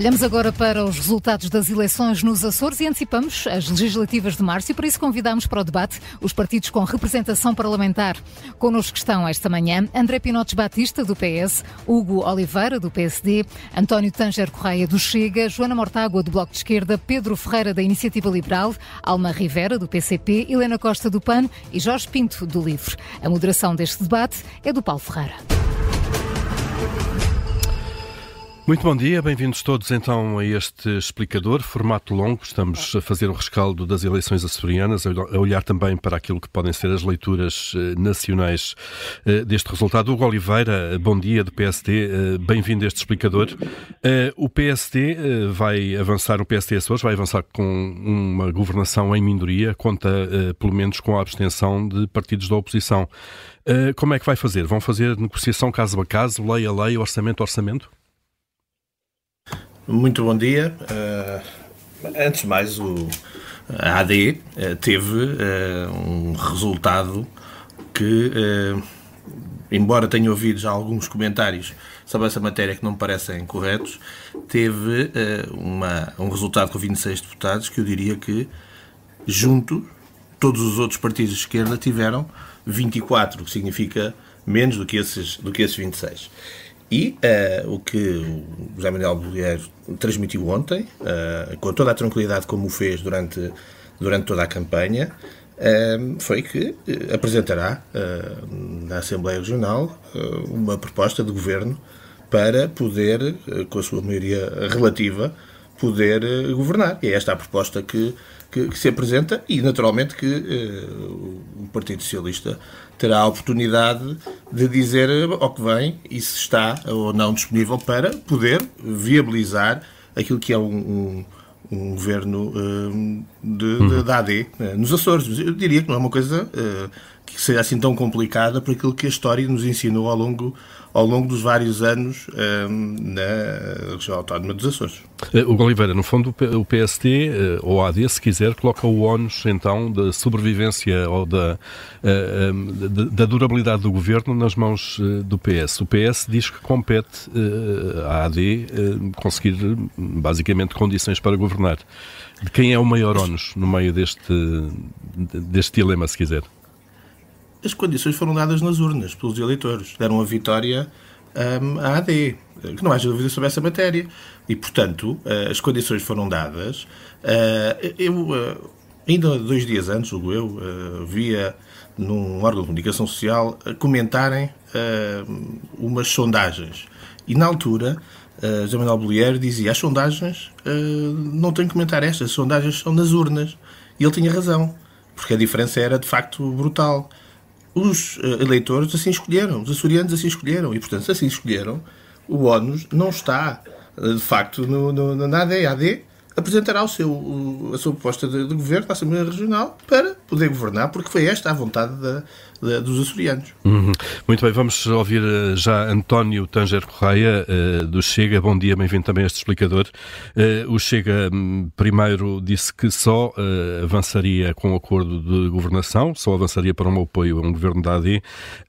Olhamos agora para os resultados das eleições nos Açores e antecipamos as legislativas de março e para isso convidamos para o debate os partidos com representação parlamentar. Connosco estão esta manhã André Pinotes Batista, do PS, Hugo Oliveira, do PSD, António Tanger Correia, do Chega, Joana Mortágua, do Bloco de Esquerda, Pedro Ferreira, da Iniciativa Liberal, Alma Rivera, do PCP, Helena Costa, do PAN e Jorge Pinto, do LIVRE. A moderação deste debate é do Paulo Ferreira. Muito bom dia, bem-vindos todos então a este explicador, formato longo. Estamos a fazer um rescaldo das eleições açorianas, a olhar também para aquilo que podem ser as leituras eh, nacionais eh, deste resultado. Hugo Oliveira, bom dia do PSD, eh, bem-vindo a este explicador. O PSD vai avançar, o PSD Açores vai avançar com uma governação em minoria, conta pelo menos com a abstenção de partidos da oposição. Como é que vai fazer? Vão fazer negociação caso a caso, lei a lei, orçamento a orçamento? Muito bom dia. Uh, antes de mais, o, a AD uh, teve uh, um resultado que, embora tenha ouvido já alguns comentários sobre essa matéria que não me parecem corretos, teve uma, um resultado com 26 deputados que eu diria que, junto, todos os outros partidos de esquerda tiveram 24, o que significa menos do que esses, do que esses 26. E uh, o que o José Manuel Bolheiro transmitiu ontem, uh, com toda a tranquilidade como o fez durante, durante toda a campanha, uh, foi que apresentará na Assembleia Regional uma proposta de governo para poder, com a sua maioria relativa, poder governar. E é esta a proposta que, que, que se apresenta e, naturalmente, que o Partido Socialista terá a oportunidade de dizer ao que vem e se está ou não disponível para poder viabilizar aquilo que é um, um, um governo uh, de, de, uhum. da AD uh, nos Açores. Eu diria que não é uma coisa uh, que seja assim tão complicada por aquilo que a história nos ensinou ao longo ao longo dos vários anos um, na região autónoma dos Açores. Eh, o Oliveira, no fundo, o PST, eh, ou a AD, se quiser, coloca o ONUS, então, da sobrevivência ou da, eh, da durabilidade do governo nas mãos do PS. O PS diz que compete à AD conseguir, basicamente, condições para governar. De quem é o maior ONUS no meio deste, deste dilema, se quiser? As condições foram dadas nas urnas pelos eleitores. Deram a vitória um, à AD. Que não haja dúvida sobre essa matéria. E, portanto, uh, as condições foram dadas. Uh, eu, uh, ainda dois dias antes, o eu, via num órgão de comunicação social comentarem umas sondagens. E, na altura, uh, José Manuel Bolieiro dizia as sondagens, não tenho que comentar estas, as sondagens são nas urnas. E ele tinha razão, porque a diferença era, de facto, brutal os eh, eleitores assim escolheram, os açorianos assim escolheram, e portanto, se assim escolheram, o ONU não está eh, de facto no, no, na AD. A AD apresentará o seu, a sua proposta de, de governo à Assembleia Regional para poder governar, porque foi esta a vontade da, dos açorianos. Uhum. Muito bem, vamos ouvir eh, já António Tanger Correia, uh, do Chega. Bom dia, bem-vindo também a este explicador. Uh, o Chega um, primeiro disse que só uh, avançaria com o acordo de governação, só avançaria para um apoio a um governo da AD.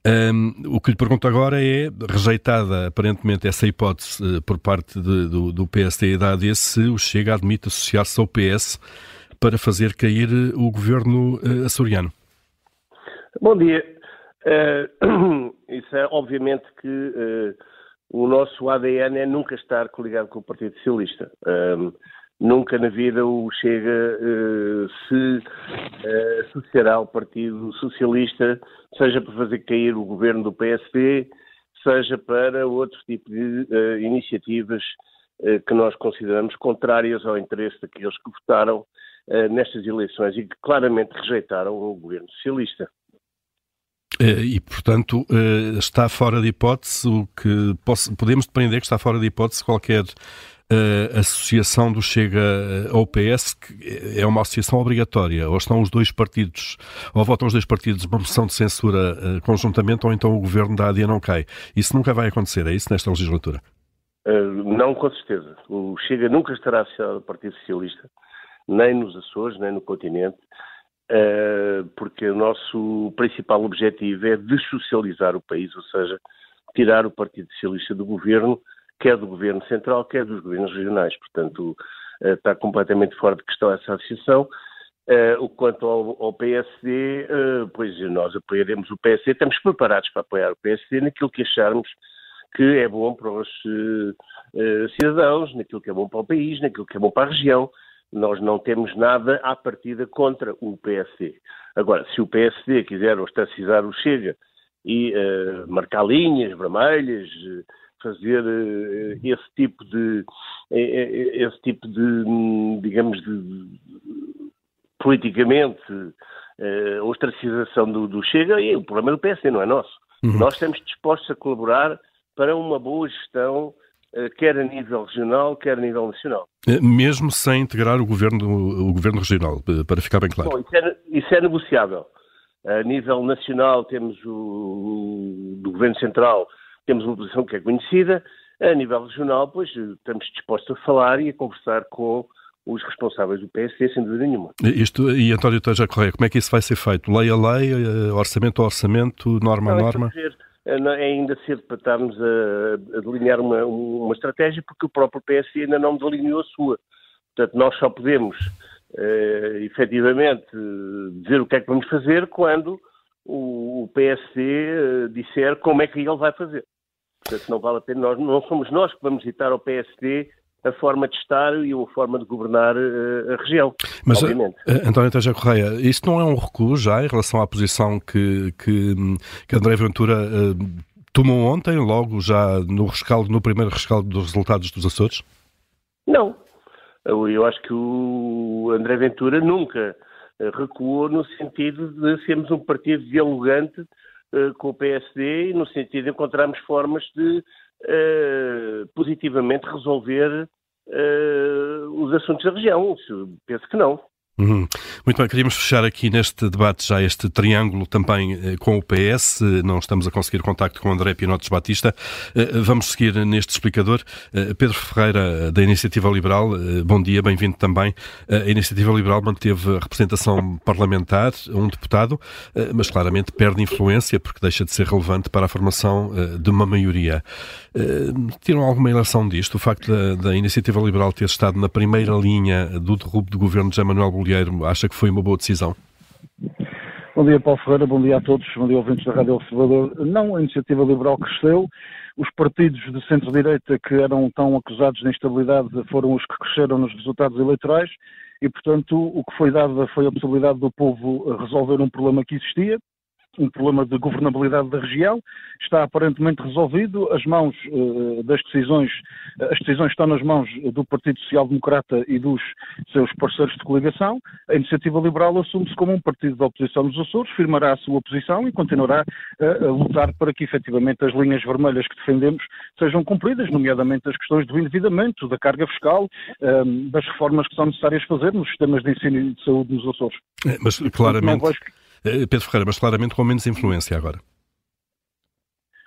Um, o que lhe pergunto agora é, rejeitada aparentemente essa hipótese por parte de, do, do PSD e da AD, se o Chega admite associar-se ao PS para fazer cair o governo açoriano. Bom dia. Uh, isso é obviamente que uh, o nosso ADN é nunca estar coligado com o Partido Socialista. Uh, nunca na vida o Chega se associará ao Partido Socialista, seja para fazer cair o governo do PSD, seja para outro tipo de iniciativas que nós consideramos contrárias ao interesse daqueles que votaram nestas eleições e que claramente rejeitaram o governo socialista. Eh, e, portanto, eh, está fora de hipótese o que podemos depreender que está fora de hipótese qualquer uh, associação do Chega ao PS, que é uma associação obrigatória, ou estão os dois partidos, ou votam os dois partidos uma moção de censura uh, conjuntamente, ou então o governo da ADIA não cai. Isso nunca vai acontecer, é isso nesta legislatura? Uh, não, com certeza. O Chega nunca estará associado ao Partido Socialista, nem nos Açores, nem no continente. Eh, porque o nosso principal objetivo é dessocializar o país, ou seja, tirar o Partido Socialista do governo, quer do Governo Central, quer dos governos regionais. Portanto, uh, está completamente fora de questão essa associação. Uh, quanto ao, ao PSD, pois nós apoiaremos o PSD, estamos preparados para apoiar o PSD naquilo que acharmos que é bom para os cidadãos, naquilo que é bom para o país, naquilo que é bom para a região. Nós não temos nada à partida contra o PSD. Agora, se o PSD quiser ostracizar o Chega e marcar linhas vermelhas, fazer esse tipo de esse tipo de digamos de politicamente uh, ostracização do, do, Chega e o problema é do PSD, não é nosso. Uhum. Nós estamos dispostos a colaborar para uma boa gestão, uh, quer a nível regional, quer a nível nacional. Eh, mesmo sem integrar o governo, o governo regional, para ficar bem claro. Bom, isso, é, isso, é, negociável. A nível nacional temos o do governo central, temos uma posição que é conhecida. A nível regional, pois estamos dispostos a falar e a conversar com os responsáveis do PSD, sem dúvida nenhuma. Isto, e António Teja Correia, como é que isso vai ser feito? Lei a lei, eh, orçamento a orçamento, norma a norma? É, é ainda cedo para estarmos a, a delinear uma, uma estratégia, porque o próprio PSD ainda não delineou a sua. Portanto, nós só podemos, uh, efetivamente, dizer o que é que vamos fazer quando o, o PSD uh, disser como é que ele vai fazer. Portanto, não vale a pena, nós, não somos nós que vamos citar ao PSD a forma de estar e a forma de governar uh, a região, Mas, obviamente. Uh, António Teja Correia, isto não é um recuo já em relação à posição que, que, que André Ventura uh, tomou ontem, logo já no rescaldo, no primeiro rescaldo dos resultados dos Açores? Não. Eu, eu acho que o André Ventura nunca recuou no sentido de sermos um partido dialogante com o PSD e no sentido de encontrarmos formas de uh, positivamente resolver uh, os assuntos da região. Penso que não. Uhum. Muito bem, queríamos fechar aqui neste debate já este triângulo também eh, com o PS. Não estamos a conseguir contacto com André Pinotes Batista. Eh, vamos seguir neste explicador. Eh, Pedro Ferreira, da Iniciativa Liberal, bom dia, bem-vindo também. A Iniciativa Liberal manteve representação parlamentar, um deputado, mas claramente perde influência porque deixa de ser relevante para a formação de uma maioria. Tiram alguma relação disto? O facto da, da Iniciativa Liberal ter estado na primeira linha do derrubo do governo de José Manuel Acha que foi uma boa decisão? Bom dia, Paulo Ferreira, bom dia a todos, bom dia, ouvintes da Rádio Observador. Não, a iniciativa liberal cresceu, os partidos de centro-direita que eram tão acusados de instabilidade foram os que cresceram nos resultados eleitorais e, portanto, o que foi dado foi a possibilidade do povo resolver um problema que existia, um problema de governabilidade da região, está aparentemente resolvido, as mãos uh, das decisões, as decisões estão nas mãos do Partido Social Democrata e dos seus parceiros de coligação, a Iniciativa Liberal assume-se como um partido da oposição nos Açores, firmará a sua posição e continuará uh, a lutar para que efetivamente as linhas vermelhas que defendemos sejam cumpridas, nomeadamente as questões do endividamento, da carga fiscal, um, das reformas que são necessárias fazer nos sistemas de ensino e de saúde nos Açores. É, mas claramente... Eh, Pedro Ferreira, mas claramente com menos influência agora.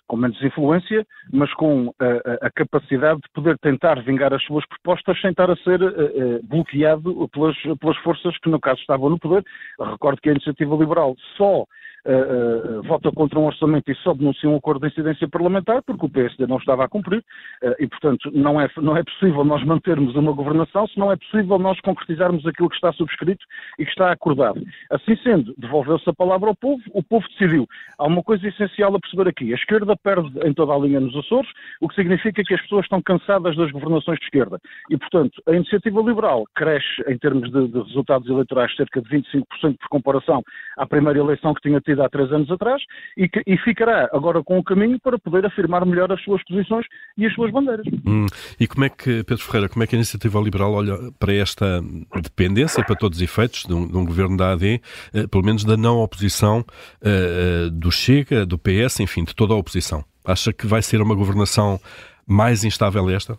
Com menos influência, mas com a, eh, a, a capacidade de poder tentar vingar as suas propostas sem estar a ser uh, bloqueado pelas, pelas forças que, no caso, estavam no poder. recordo que a iniciativa liberal só uh, vota contra um orçamento e só denuncia um acordo de incidência parlamentar, porque o PSD não estava a cumprir, uh, e, portanto, não é, não é possível nós mantermos uma governação se não é possível nós concretizarmos aquilo que está subscrito e que está acordado. Assim sendo, devolveu-se a palavra ao povo, o povo decidiu. Há uma coisa essencial a perceber aqui. A esquerda perde em toda a linha nos Açores, o que significa que as pessoas estão cansadas das governações de esquerda. E, portanto, a iniciativa liberal cresce em termos de, de resultados eleitorais cerca de 25% por comparação à primeira eleição que tinha tido há três anos atrás e, que, e ficará agora com o caminho para poder afirmar melhor as suas posições e as suas bandeiras. Hum. E como é que, Pedro Ferreira, como é que a Iniciativa Liberal olha para esta dependência, para todos os efeitos, de um, de um governo da AD, eh, pelo menos da não oposição eh, do Chega, do PS, enfim, de toda a oposição? Acha que vai ser uma governação mais instável esta?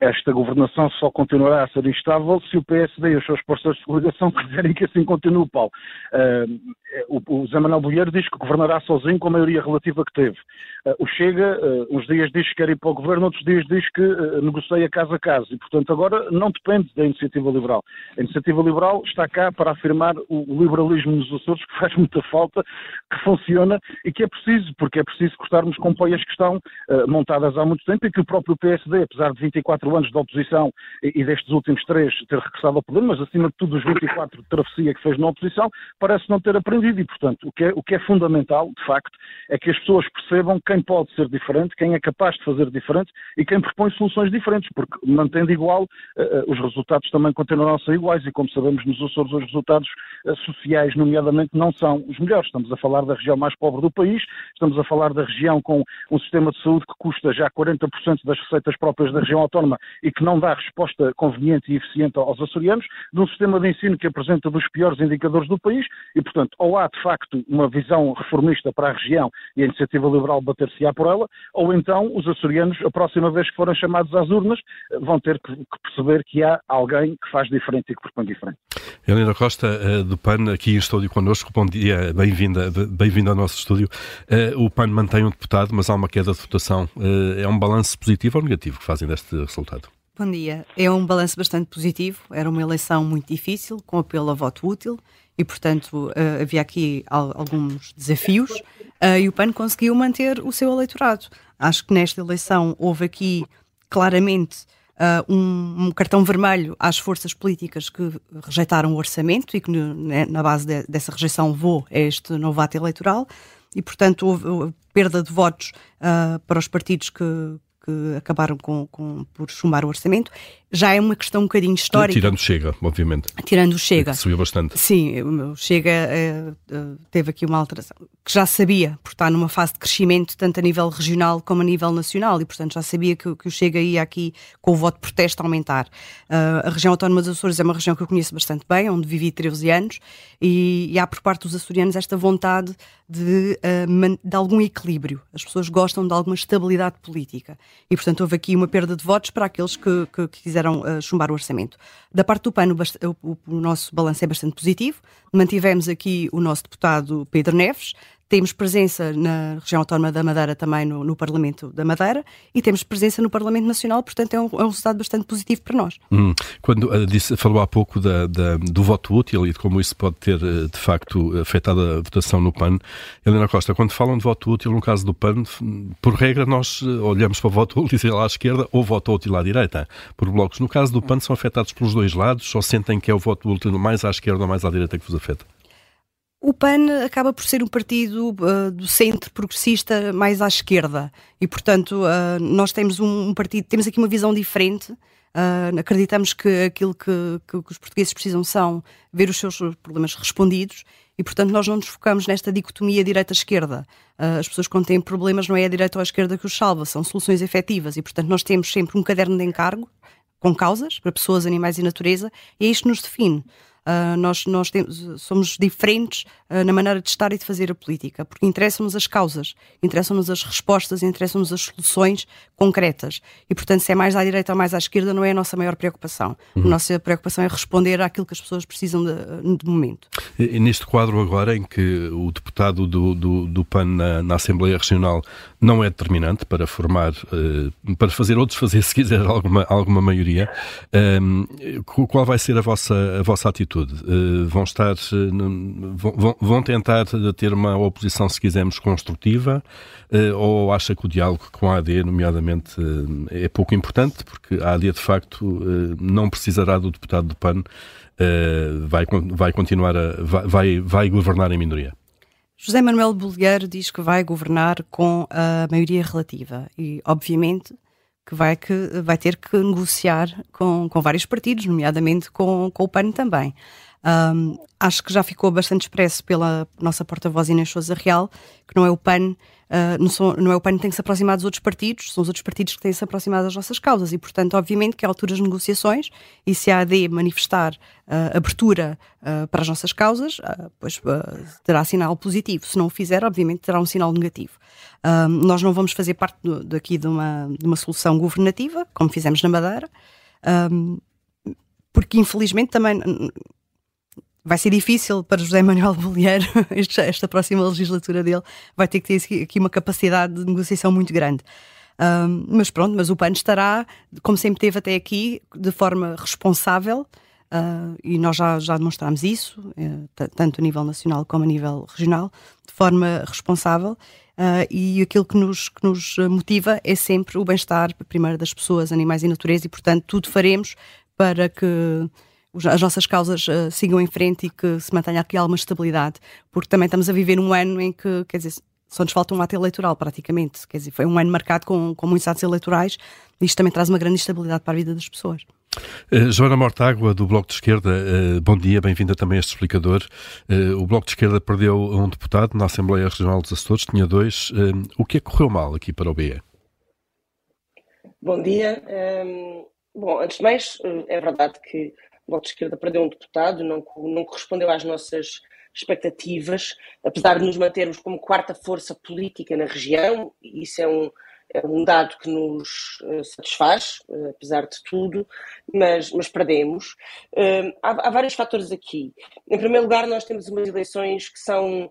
Esta governação só continuará a ser instável se o PSD e os seus parceiros de coligação quiserem que assim continue, Paulo. Uh, o, o Zé Manuel Bolheiro diz que governará sozinho com a maioria relativa que teve. Uh, o Chega, uh, uns dias diz que quer ir para o governo, outros dias diz que negocia casa a casa. E, portanto, agora não depende da iniciativa liberal. A iniciativa liberal está cá para afirmar o, liberalismo nos Açores, que faz muita falta, que funciona e que é preciso, porque é preciso cortarmos com que estão montadas há muito tempo e que o próprio PSD, apesar de 24 anos de oposição e, destes últimos três ter regressado ao poder, mas acima de tudo os 24 de travessia que fez na oposição, parece não ter aprendido e, portanto, o que, é, o que é fundamental, de facto, é que as pessoas percebam quem pode ser diferente, quem é capaz de fazer diferente e quem propõe soluções diferentes, porque mantendo igual, uh, os resultados também continuarão a ser iguais e, como sabemos, nos Açores os resultados uh, sociais, nomeadamente, não são os melhores. Estamos a falar da região mais pobre do país, estamos a falar da região com um sistema de saúde que custa já 40% das receitas próprias da região autónoma e que não dá resposta conveniente e eficiente aos açorianos, de um sistema de ensino que apresenta dos piores indicadores do país e, portanto, ou há de facto uma visão reformista para a região e a iniciativa liberal bater-se-á por ela, ou então os açorianos, a próxima vez que forem chamados às urnas, vão ter que, perceber que há alguém que faz diferente e que propõe diferente. Helena Costa, eh, do PAN, aqui em estúdio connosco. Bom dia, bem-vinda bem ao nosso estúdio. Eh, o PAN mantém um deputado, mas há uma queda de votação. Eh, é um balanço positivo ou negativo que fazem deste resultado? Bom dia. É um balanço bastante positivo. Era uma eleição muito difícil, com apelo a voto útil, e, portanto, uh, havia aqui alguns desafios, uh, e o PAN conseguiu manter o seu eleitorado. Acho que nesta eleição houve aqui claramente uh, um, cartão vermelho às forças políticas que rejeitaram o orçamento e que, né, na base de, dessa rejeição, a este novo ato eleitoral. E, portanto, houve perda de votos para os partidos que, que acabaram com, com, por chumbar o orçamento já é uma questão um bocadinho histórica. Tirando Chega, obviamente. Tirando o Chega. Que subiu bastante. Sim, o Chega é, teve aqui uma alteração que já sabia, por estar numa fase de crescimento, tanto a nível regional como a nível nacional, e portanto já sabia que, que o Chega ia aqui com o voto de protesto aumentar. Uh, a região autónoma dos Açores é uma região que eu conheço bastante bem, onde vivi 13 anos, e, e há por parte dos açorianos esta vontade de, uh, de algum equilíbrio. As pessoas gostam de alguma estabilidade política. E portanto houve aqui uma perda de votos para aqueles que, que, quiseram uh, chumbar o orçamento. Da parte do PAN, o, o, o nosso balanço é bastante positivo. Mantivemos aqui o nosso deputado Pedro Neves, temos presença na região autónoma da Madeira também no, no, Parlamento da Madeira e temos presença no Parlamento Nacional, portanto é um, é um resultado bastante positivo para nós. Hum. Quando uh, disse, falou há pouco da, da, do voto útil e de como isso pode ter uh, de facto afetado a votação no PAN, Helena Costa, quando falam de voto útil no caso do PAN, por regra nós uh, olhamos para o voto útil à esquerda ou voto útil à direita, por blocos. No caso do PAN são afetados pelos dois lados ou sentem que é o voto útil mais à esquerda ou mais à direita que vos afeta? O PAN acaba por ser um partido uh, do centro progressista mais à esquerda e, portanto, uh, nós temos um, um, partido, temos aqui uma visão diferente. Uh, acreditamos que aquilo que, que, que, os portugueses precisam são ver os seus problemas respondidos e, portanto, nós não nos focamos nesta dicotomia direita-esquerda. as pessoas, quando têm problemas, não é a direita ou a esquerda que os salva, são soluções efetivas e, portanto, nós temos sempre um caderno de encargo com causas para pessoas, animais e natureza e é isto que nos define. Uh, nós nós temos, somos diferentes uh, na maneira de estar e de fazer a política, porque interessam-nos as causas, interessam-nos as respostas, interessam-nos as soluções concretas. E, portanto, se é mais à direita ou mais à esquerda, não é a nossa maior preocupação. Uhum. A nossa preocupação é responder àquilo que as pessoas precisam de, de momento. E, neste quadro agora, em que o deputado do, do, do PAN na, na, Assembleia Regional não é determinante para formar, uh, para fazer outros fazer, se quiser, alguma, alguma maioria, qual vai ser a vossa, a vossa atitude? Uh, vão estar, uh, vão, vão, tentar ter uma oposição, se quisermos, construtiva, ou acha que o diálogo com a AD, nomeadamente, é pouco importante, porque a AD, de facto, não precisará do deputado do PAN, vai, vai continuar a, vai, vai governar em minoria. José Manuel Bolheiro diz que vai governar com a maioria relativa e, obviamente, que vai, que vai ter que negociar com, com vários partidos, nomeadamente com, com o PAN também. Um, acho que já ficou bastante expresso pela nossa porta-voz Inês Sousa Real, que não é o PAN, uh, não, são, não, é o PAN que tem que se aproximar dos outros partidos, são os outros partidos que têm que se aproximar das nossas causas e, portanto, obviamente que há alturas de negociações e se a AD manifestar uh, abertura uh, para as nossas causas, pois terá sinal positivo. Se não o fizer, obviamente terá um sinal negativo. nós não vamos fazer parte do, daqui de uma, de uma solução governativa, como fizemos na Madeira, um, porque infelizmente também vai ser difícil para José Manuel Bolheiro, esta próxima legislatura dele, vai ter que ter aqui uma capacidade de negociação muito grande. Um, mas pronto, mas o PAN estará, como sempre teve até aqui, de forma responsável, uh, e nós já, já demonstramos isso, uh, tanto a nível nacional como a nível regional, de forma responsável. Uh, e aquilo que nos, que nos motiva é sempre o bem-estar, primeiro, das pessoas, animais e natureza, e portanto tudo faremos para que as nossas causas uh, sigam em frente e que se mantenha aqui alguma estabilidade, porque também estamos a viver um ano em que, quer dizer, só nos falta um ato eleitoral praticamente, quer dizer, foi um ano marcado com, com muitos atos eleitorais e isto também traz uma grande instabilidade para a vida das pessoas. Uh, Joana Mortágua, do Bloco de Esquerda, uh, bom dia, bem-vinda também a este explicador. Uh, o Bloco de Esquerda perdeu um deputado na Assembleia Regional dos Açores, tinha dois. o que é que correu mal aqui para o BE? Bom dia. Um, bom, antes de mais, é verdade que o Bloco de Esquerda perdeu um deputado, não, não correspondeu às nossas expectativas, apesar de nos mantermos como quarta força política na região, isso é um, é um dado que nos uh, satisfaz, uh, apesar de tudo, mas, mas perdemos. Uh, há, há, vários fatores aqui. Em primeiro lugar, nós temos umas eleições que são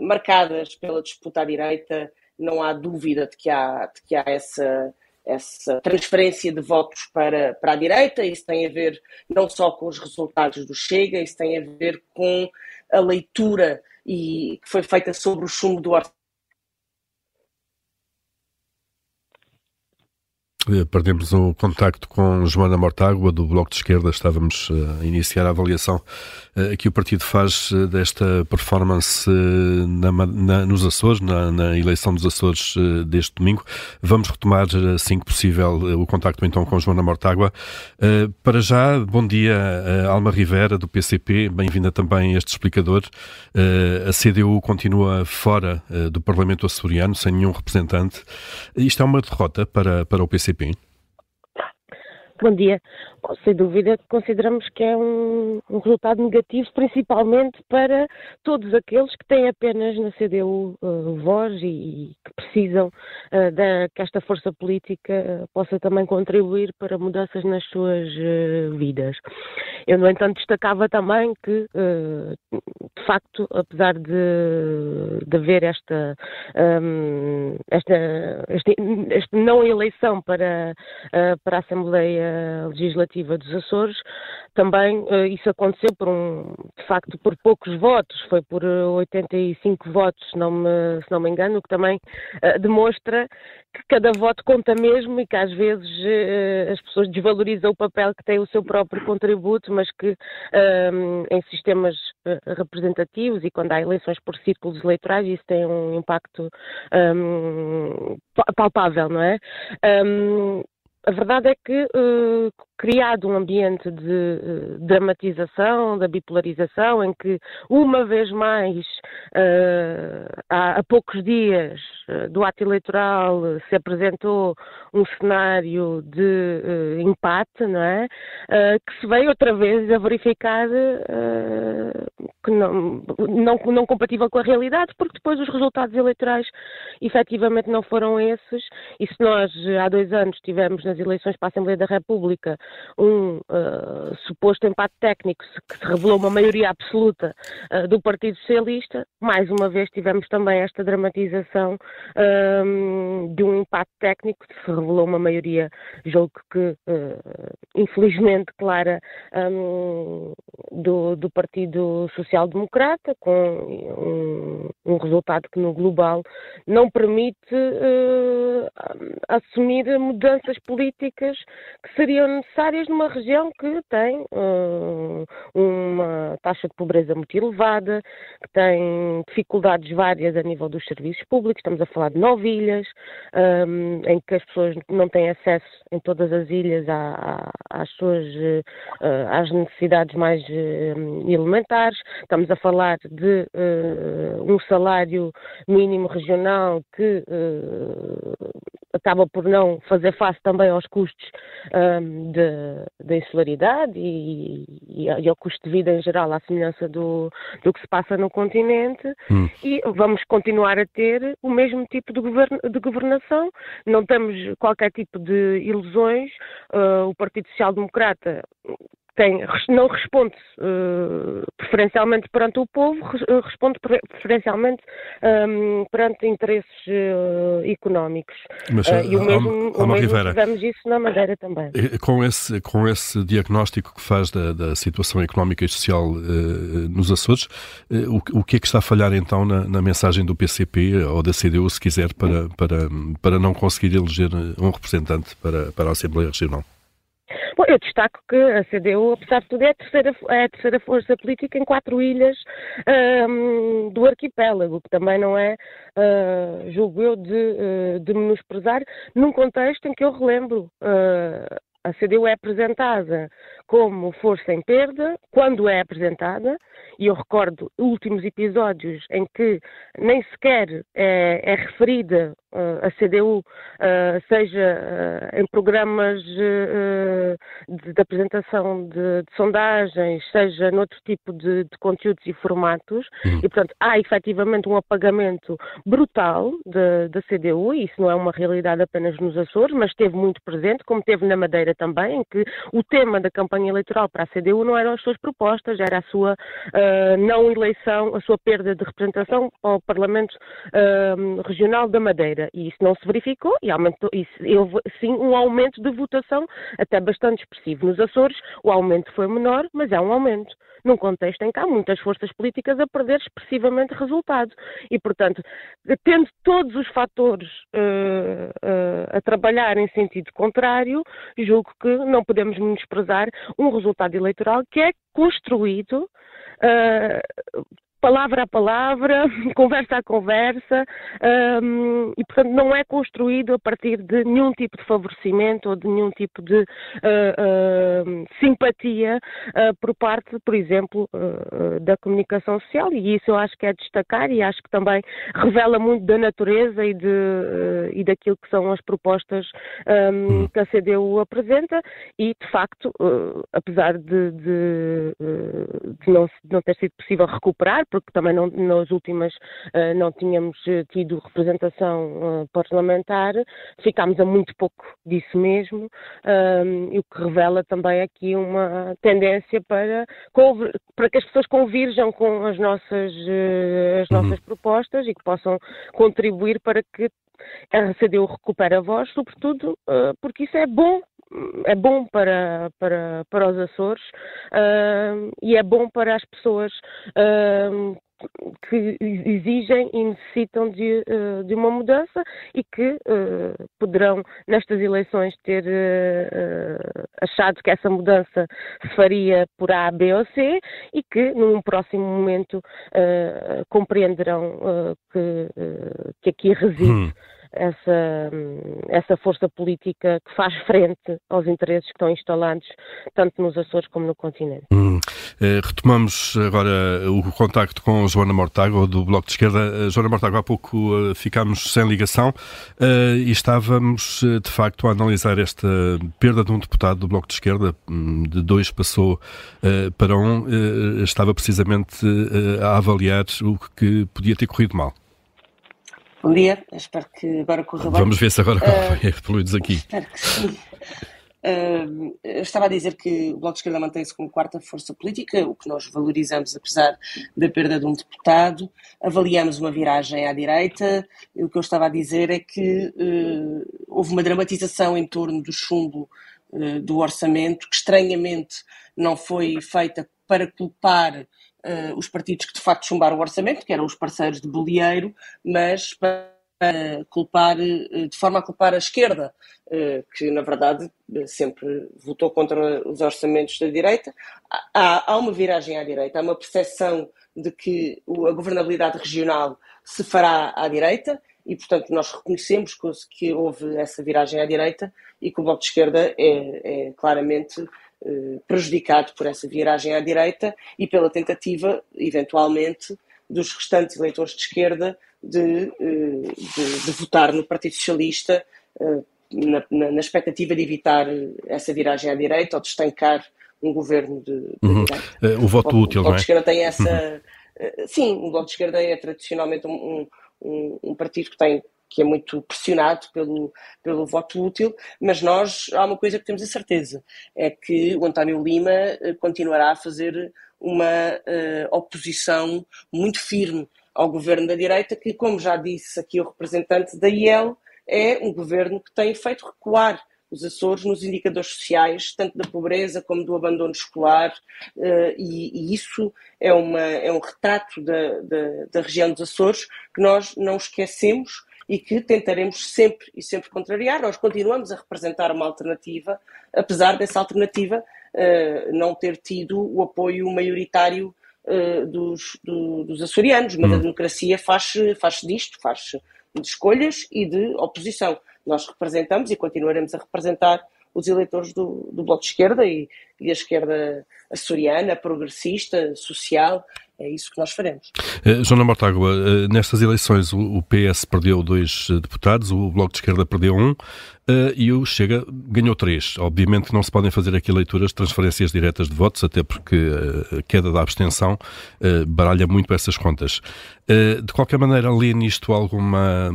marcadas pela disputa à direita, não há dúvida de que há, de que há essa essa transferência de votos para, para a direita. Isso tem a ver não só com os resultados do Chega, isso tem a ver com a leitura e, que foi feita sobre o chumbo do orçamento perdemos o contacto com Joana Mortágua, do Bloco de Esquerda. Estávamos eh, a iniciar a avaliação eh, que o partido faz desta performance na, na, nos Açores, na, na, eleição dos Açores deste domingo. Vamos retomar, assim que possível, o contacto então com Joana Mortágua. Para já, bom dia, Alma Rivera, do PCP. Bem-vinda também a este explicador. A CDU continua fora do Parlamento açoriano, sem nenhum representante. Isto é uma derrota para, para o PCP PCP? Bom dia. Bom, sem dúvida consideramos que é um, um, resultado negativo, principalmente para todos aqueles que têm apenas na CDU uh, voz e, e, que precisam uh, da, que esta força política uh, possa também contribuir para mudanças nas suas uh, vidas. Eu, no entanto, destacava também que, de facto, apesar de, de haver esta, um, esta, este, este não eleição para, para a Assembleia Legislativa legislativa dos Açores, também uh, isso aconteceu por um, de facto por poucos votos, foi por 85 eh, votos, não me, se não me engano, o que também uh, demonstra que cada voto conta mesmo e que às vezes uh, as pessoas desvalorizam o papel que tem o seu próprio contributo, mas que ehm, em sistemas representativos e quando há eleições por círculos eleitorais isso tem um impacto um, ehm, palpável, não é? Um, ehm, a verdade é que uh, criado um ambiente de uh, dramatização, da bipolarização, em que uma vez mais, uh, há, há, poucos dias do ato eleitoral, se apresentou um cenário de empate, não é? que se veio outra vez a verificar que não, não, não compatível com a realidade, porque depois os resultados eleitorais efetivamente não foram esses, e se nós há dois anos tivemos nas eleições para a Assembleia da República um uh, suposto empate técnico que se revelou uma maioria absoluta uh, do Partido Socialista, mais uma vez tivemos também esta dramatização uh, de um empate técnico que se revelou uma maioria, julgo que infelizmente clara um, do, do Partido Socialista Social-Democrata, com um, um, resultado que no global não permite assumir mudanças políticas que seriam necessárias numa região que tem uh, uma taxa de pobreza muito elevada, que tem dificuldades várias a nível dos serviços públicos, estamos a falar de nove ilhas, um, em que as pessoas não têm acesso em todas as ilhas às suas uh, às necessidades mais uh, elementares. Estamos a falar de um salário mínimo regional que acaba por não fazer face também aos custos um, da insularidade e, e, e, ao custo de vida em geral, à semelhança do, do que se passa no continente, hum. e vamos continuar a ter o mesmo tipo de, govern, de governação. Não temos qualquer tipo de ilusões. Uh, o Partido Social Democrata tem, não responde uh, preferencialmente perante o povo, eh, responde preferencialmente um, ehm, perante interesses uh, económicos. Mas, uh, e o mesmo, o mesmo tivemos isso na Madeira também. Com esse, com esse diagnóstico que faz da, da situação económica e social nos Açores, o, o que é que está a falhar então na, na, mensagem do PCP ou da CDU, se quiser, para, para, para não conseguir eleger um representante para, para a Assembleia Regional? Bom, eu destaco que a CDU, apesar de tudo, é a terceira, é a terceira força política em quatro ilhas um, do arquipélago, que também não é, uh, julgo eu, de, uh, de menosprezar, num contexto em que eu relembro. Uh, a CDU é apresentada como força em perda, quando é apresentada, e eu recordo últimos episódios em que nem sequer é, é referida a CDU, uh, seja uh, em programas de, de, apresentação de, de, sondagens, seja noutro tipo de, de conteúdos e formatos, uhum. e portanto há efetivamente um apagamento brutal da CDU, e isso não é uma realidade apenas nos Açores, mas esteve muito presente, como teve na Madeira também, em que o tema da campanha eleitoral para a CDU não eram as suas propostas, era a sua não eleição, a sua perda de representação ao Parlamento Regional da Madeira e isso não se verificou e aumentou, isso, houve sim um aumento de votação até bastante expressivo. Nos Açores o aumento foi menor, mas é um aumento, num contexto em que há muitas forças políticas a perder expressivamente resultado. E, portanto, tendo todos os fatores uh, uh, a trabalhar em sentido contrário, julgo que não podemos menosprezar um resultado eleitoral que é construído Uh, palavra a palavra, conversa a conversa, um, e portanto não é construído a partir de nenhum tipo de favorecimento ou de nenhum tipo de uh, uh, simpatia uh, por parte, por exemplo, da comunicação social, e isso eu acho que é destacar e acho que também revela muito da natureza e, de, e daquilo que são as propostas um, hum. que a CDU apresenta, e de facto, apesar de, de, de não, não ter sido possível recuperar, porque também não, nas últimas uh, não tínhamos eh, tido representação uh, parlamentar, ficámos a muito pouco disso mesmo, e o que revela também aqui uma tendência para, para que as pessoas convirjam com as nossas, as nossas uhum. propostas e que possam contribuir para que a CDU recupere a voz, sobretudo porque isso é bom é bom para, para, para os Açores uh, e é bom para as pessoas uh, que exigem e necessitam de, uh, de uma mudança e que uh, poderão, nestas eleições, ter uh, achado que essa mudança se faria por A, B ou C e que, num próximo momento, compreenderão que, que aqui reside. Hum essa, essa força política que faz frente aos interesses que estão instalados tanto nos Açores como no continente. Hum. Eh, retomamos agora o contacto com Joana Mortágua, do Bloco de Esquerda. Eh, Joana Mortágua, há pouco uh, ficámos sem ligação e estávamos, de facto, a analisar esta perda de um deputado do Bloco de Esquerda, um, de dois passou para um, estava precisamente a avaliar o que podia ter corrido mal. Bom dia, espero que agora corra bem. Vamos ver se agora corre uh, poluídos aqui. Espero que sim. Uh, estava a dizer que o Bloco de Esquerda mantém-se como quarta força política, o que nós valorizamos apesar da perda de um deputado. Avaliamos uma viragem à direita. O que eu estava a dizer é que uh, houve uma dramatização em torno do chumbo uh, do orçamento, que estranhamente não foi feita para culpar uh, os partidos que de facto chumbaram o orçamento, que eram os parceiros de Bolieiro, mas para culpar, uh, de forma a culpar a esquerda, uh, que na verdade sempre votou contra os orçamentos da direita. Há, há uma viragem à direita, há uma percepção de que a governabilidade regional se fará à direita e, portanto, nós reconhecemos que houve essa viragem à direita e que o Bloco de Esquerda é, é claramente eh, prejudicado por essa viragem à direita e pela tentativa, eventualmente, dos restantes eleitores de esquerda de, eh, de, de votar no Partido Socialista eh, na, na, na, expectativa de evitar essa viragem à direita ou de estancar um governo de, de uhum. O voto o, útil, o Bloco não é? de Esquerda tem essa... Uhum. Sim, o Bloco de Esquerda é tradicionalmente um, um, um partido que tem que é muito pressionado pelo, pelo voto útil, mas nós há uma coisa que temos a certeza, é que o António Lima eh, continuará a fazer uma uh, oposição muito firme ao governo da direita, que, como já disse aqui o representante da IEL, é um governo que tem feito recuar os Açores nos indicadores sociais, tanto da pobreza como do abandono escolar, uh, e, e, isso é, uma, é um retrato da, da, da região dos Açores que nós não esquecemos e que tentaremos sempre e sempre contrariar. Nós continuamos a representar uma alternativa, apesar dessa alternativa uh, não ter tido o apoio maioritário uh, dos, do, dos açorianos, mas hum. a democracia faz-se faz disto, faz de escolhas e de oposição. Nós representamos e continuaremos a representar os eleitores do, do Bloco de Esquerda e, e a esquerda açoriana, progressista, social, é isso que nós faremos. Uh, Joana Mortágua, uh, nestas eleições o, o, PS perdeu dois uh, deputados, o Bloco de Esquerda perdeu um e o Chega ganhou três. Obviamente não se podem fazer aqui leituras de transferências diretas de votos, até porque a queda da abstenção baralha muito essas contas. de qualquer maneira, lê nisto alguma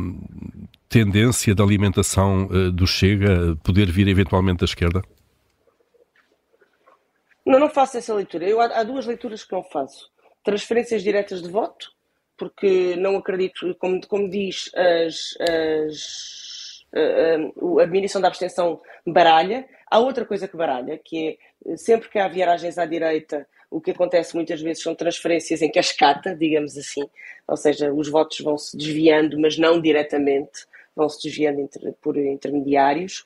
tendência de alimentação do Chega poder vir eventualmente da esquerda? Não, não faço essa leitura. Eu, há, há duas leituras que não faço transferências diretas de voto, porque não acredito, como, como diz, as, as, a, a, a diminuição da abstenção baralha. Há outra coisa que baralha, que é sempre que há viagens à direita, o que acontece muitas vezes são transferências em cascata, digamos assim, ou seja, os votos vão se desviando, mas não diretamente, vão se desviando por intermediários,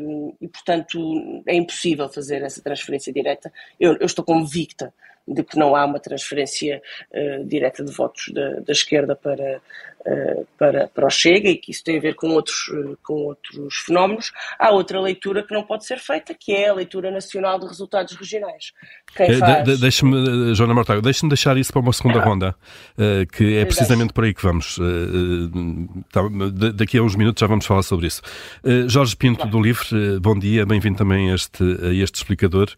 um, e portanto é impossível fazer essa transferência direta. Eu, eu estou convicta de que não há uma transferência uh, direta de votos da, da esquerda para, uh, para, para o Chega e que isso tem a ver com outros, uh, com outros fenómenos. Há outra leitura que não pode ser feita, que é a leitura nacional de resultados regionais. Quem faz... De, Deixe-me, Joana Mortago, deixe-me deixar isso para uma segunda ah. ronda, que é precisamente por aí que vamos. Tá, daqui a uns minutos já vamos falar sobre isso. Jorge Pinto, claro. do Livre, bom dia, bem-vindo também a este, a este explicador.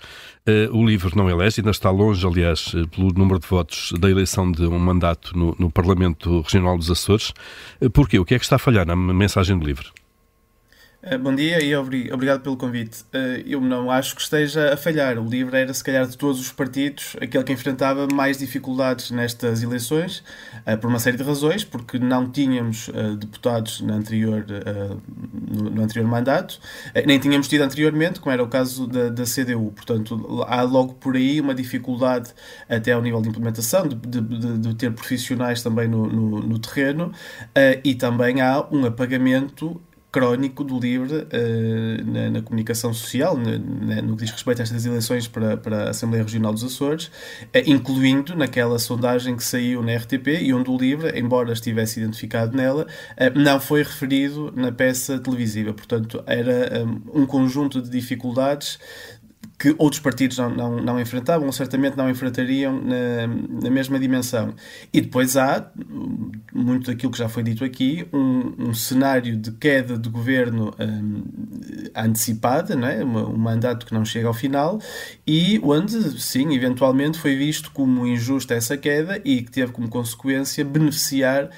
o Livre não elege, ainda está longe, aliás, eh, pelo número de votos da eleição de um mandato no, no Parlamento Regional dos Açores. Eh, porquê? O que é que está a falhar na mensagem do livro? Eh, bom dia e obrigado pelo convite. Eh, eu não acho que esteja a falhar. O LIVRE era, se calhar, de todos os partidos, aquele que enfrentava mais dificuldades nestas eleições, eh, por uma série de razões, porque não tínhamos deputados no anterior, no anterior mandato, nem tínhamos tido anteriormente, como era o caso da, da CDU. Portanto, há logo por aí uma dificuldade até ao nível de implementação, de, de, de ter profissionais também no, no, no terreno, e também há um apagamento crónico do LIVRE uh, na, na, comunicação social, no que diz respeito a estas eleições para, para a Assembleia Regional dos Açores, uh, incluindo naquela sondagem que saiu na RTP e onde o LIVRE, embora estivesse identificado nela, uh, não foi referido na peça televisiva. Portanto, era um, um conjunto de dificuldades que outros partidos não, não, não enfrentavam, certamente não enfrentariam na, na, mesma dimensão. E depois há, muito daquilo que já foi dito aqui, um, um cenário de queda de governo um, antecipada, não é? um mandato que não chega ao final, e onde, sim, eventualmente foi visto como injusta essa queda e que teve como consequência beneficiar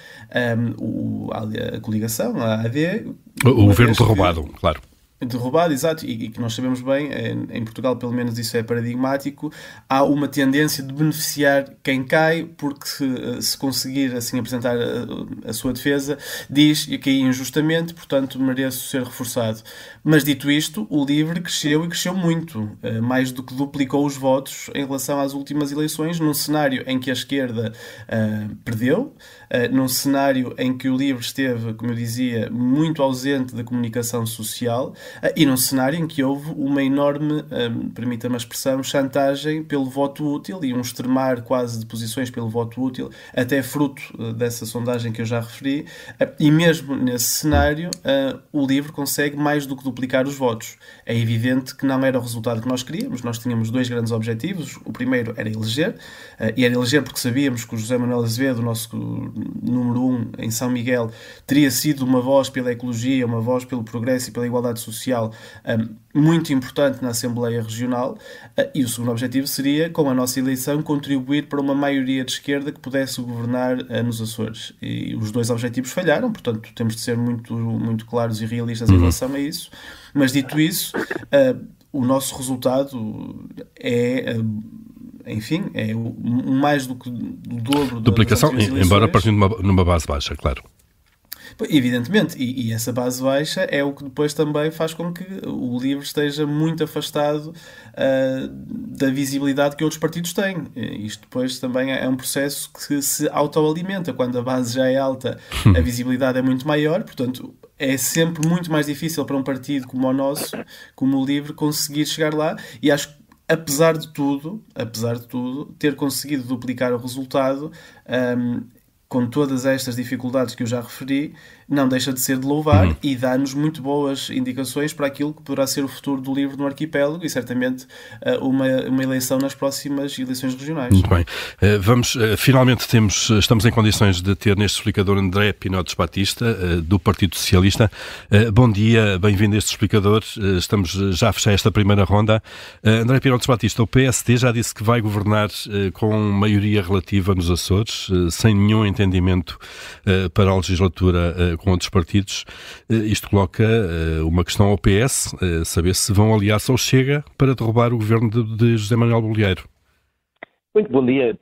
um, o, a, a coligação, a AD. O, governo derrubado, claro derrubado, exato, e, que nós sabemos bem, em, Portugal pelo menos isso é paradigmático, há uma tendência de beneficiar quem cai, porque se, se conseguir assim apresentar a, a, sua defesa, diz que caí injustamente, portanto mereço ser reforçado. Mas dito isto, o LIVRE cresceu e cresceu muito, eh, mais do que duplicou os votos em relação às últimas eleições, num cenário em que a esquerda uh, perdeu, uh, num cenário em que o LIVRE esteve, como eu dizia, muito ausente da comunicação social uh, e num cenário em que houve uma enorme, permita-me a expressão, chantagem pelo voto útil e um extremar quase de posições pelo voto útil, até fruto dessa sondagem que eu já referi, e mesmo nesse cenário, o LIVRE consegue mais do que duplicar os votos. É evidente que não era o resultado que nós queríamos, nós tínhamos dois grandes objetivos. O primeiro era eleger, uh, e era eleger porque sabíamos que o José Manuel Azevedo, o nosso número um em São Miguel, teria sido uma voz pela ecologia, uma voz pelo progresso e pela igualdade social eh, muito importante na Assembleia Regional. Uh, e o segundo objetivo seria, com a nossa eleição, contribuir para uma maioria de esquerda que pudesse governar nos Açores. E os dois objetivos falharam, portanto, temos de ser muito, muito claros e realistas em uhum. relação a isso. Mas dito isso, uh, o nosso resultado é. Uh, enfim, é mais do que o dobro Duplicação, das embora partindo numa, numa base baixa, claro. Evidentemente, e, e, essa base baixa é o que depois também faz com que o livro esteja muito afastado uh, da visibilidade que outros partidos têm. Isto depois também é um processo que se autoalimenta. Quando a base já é alta, a visibilidade é muito maior, portanto, é sempre muito mais difícil para um partido como o nosso, como o LIVRE, conseguir chegar lá. E acho que apesar de tudo, apesar de tudo, ter conseguido duplicar o resultado um, com todas estas dificuldades que eu já referi, não deixa de ser de louvar uhum. e dá-nos muito boas indicações para aquilo que poderá ser o futuro do livro no arquipélago e certamente uh, uma, uma eleição nas próximas eleições regionais. Muito bem. Uh, vamos, uh, finalmente temos, estamos em condições de ter neste explicador André Pinotes Batista, do Partido Socialista. bom dia, bem-vindo a este explicador. estamos já a fechar esta primeira ronda. André Pinotes Batista, o PSD já disse que vai governar com maioria relativa nos Açores, sem nenhum entendimento para a legislatura com outros partidos, eh, isto coloca eh, uma questão ao PS, eh, saber se vão aliar-se Chega para derrubar o governo de, de José Manuel Bolieiro. Muito bom dia.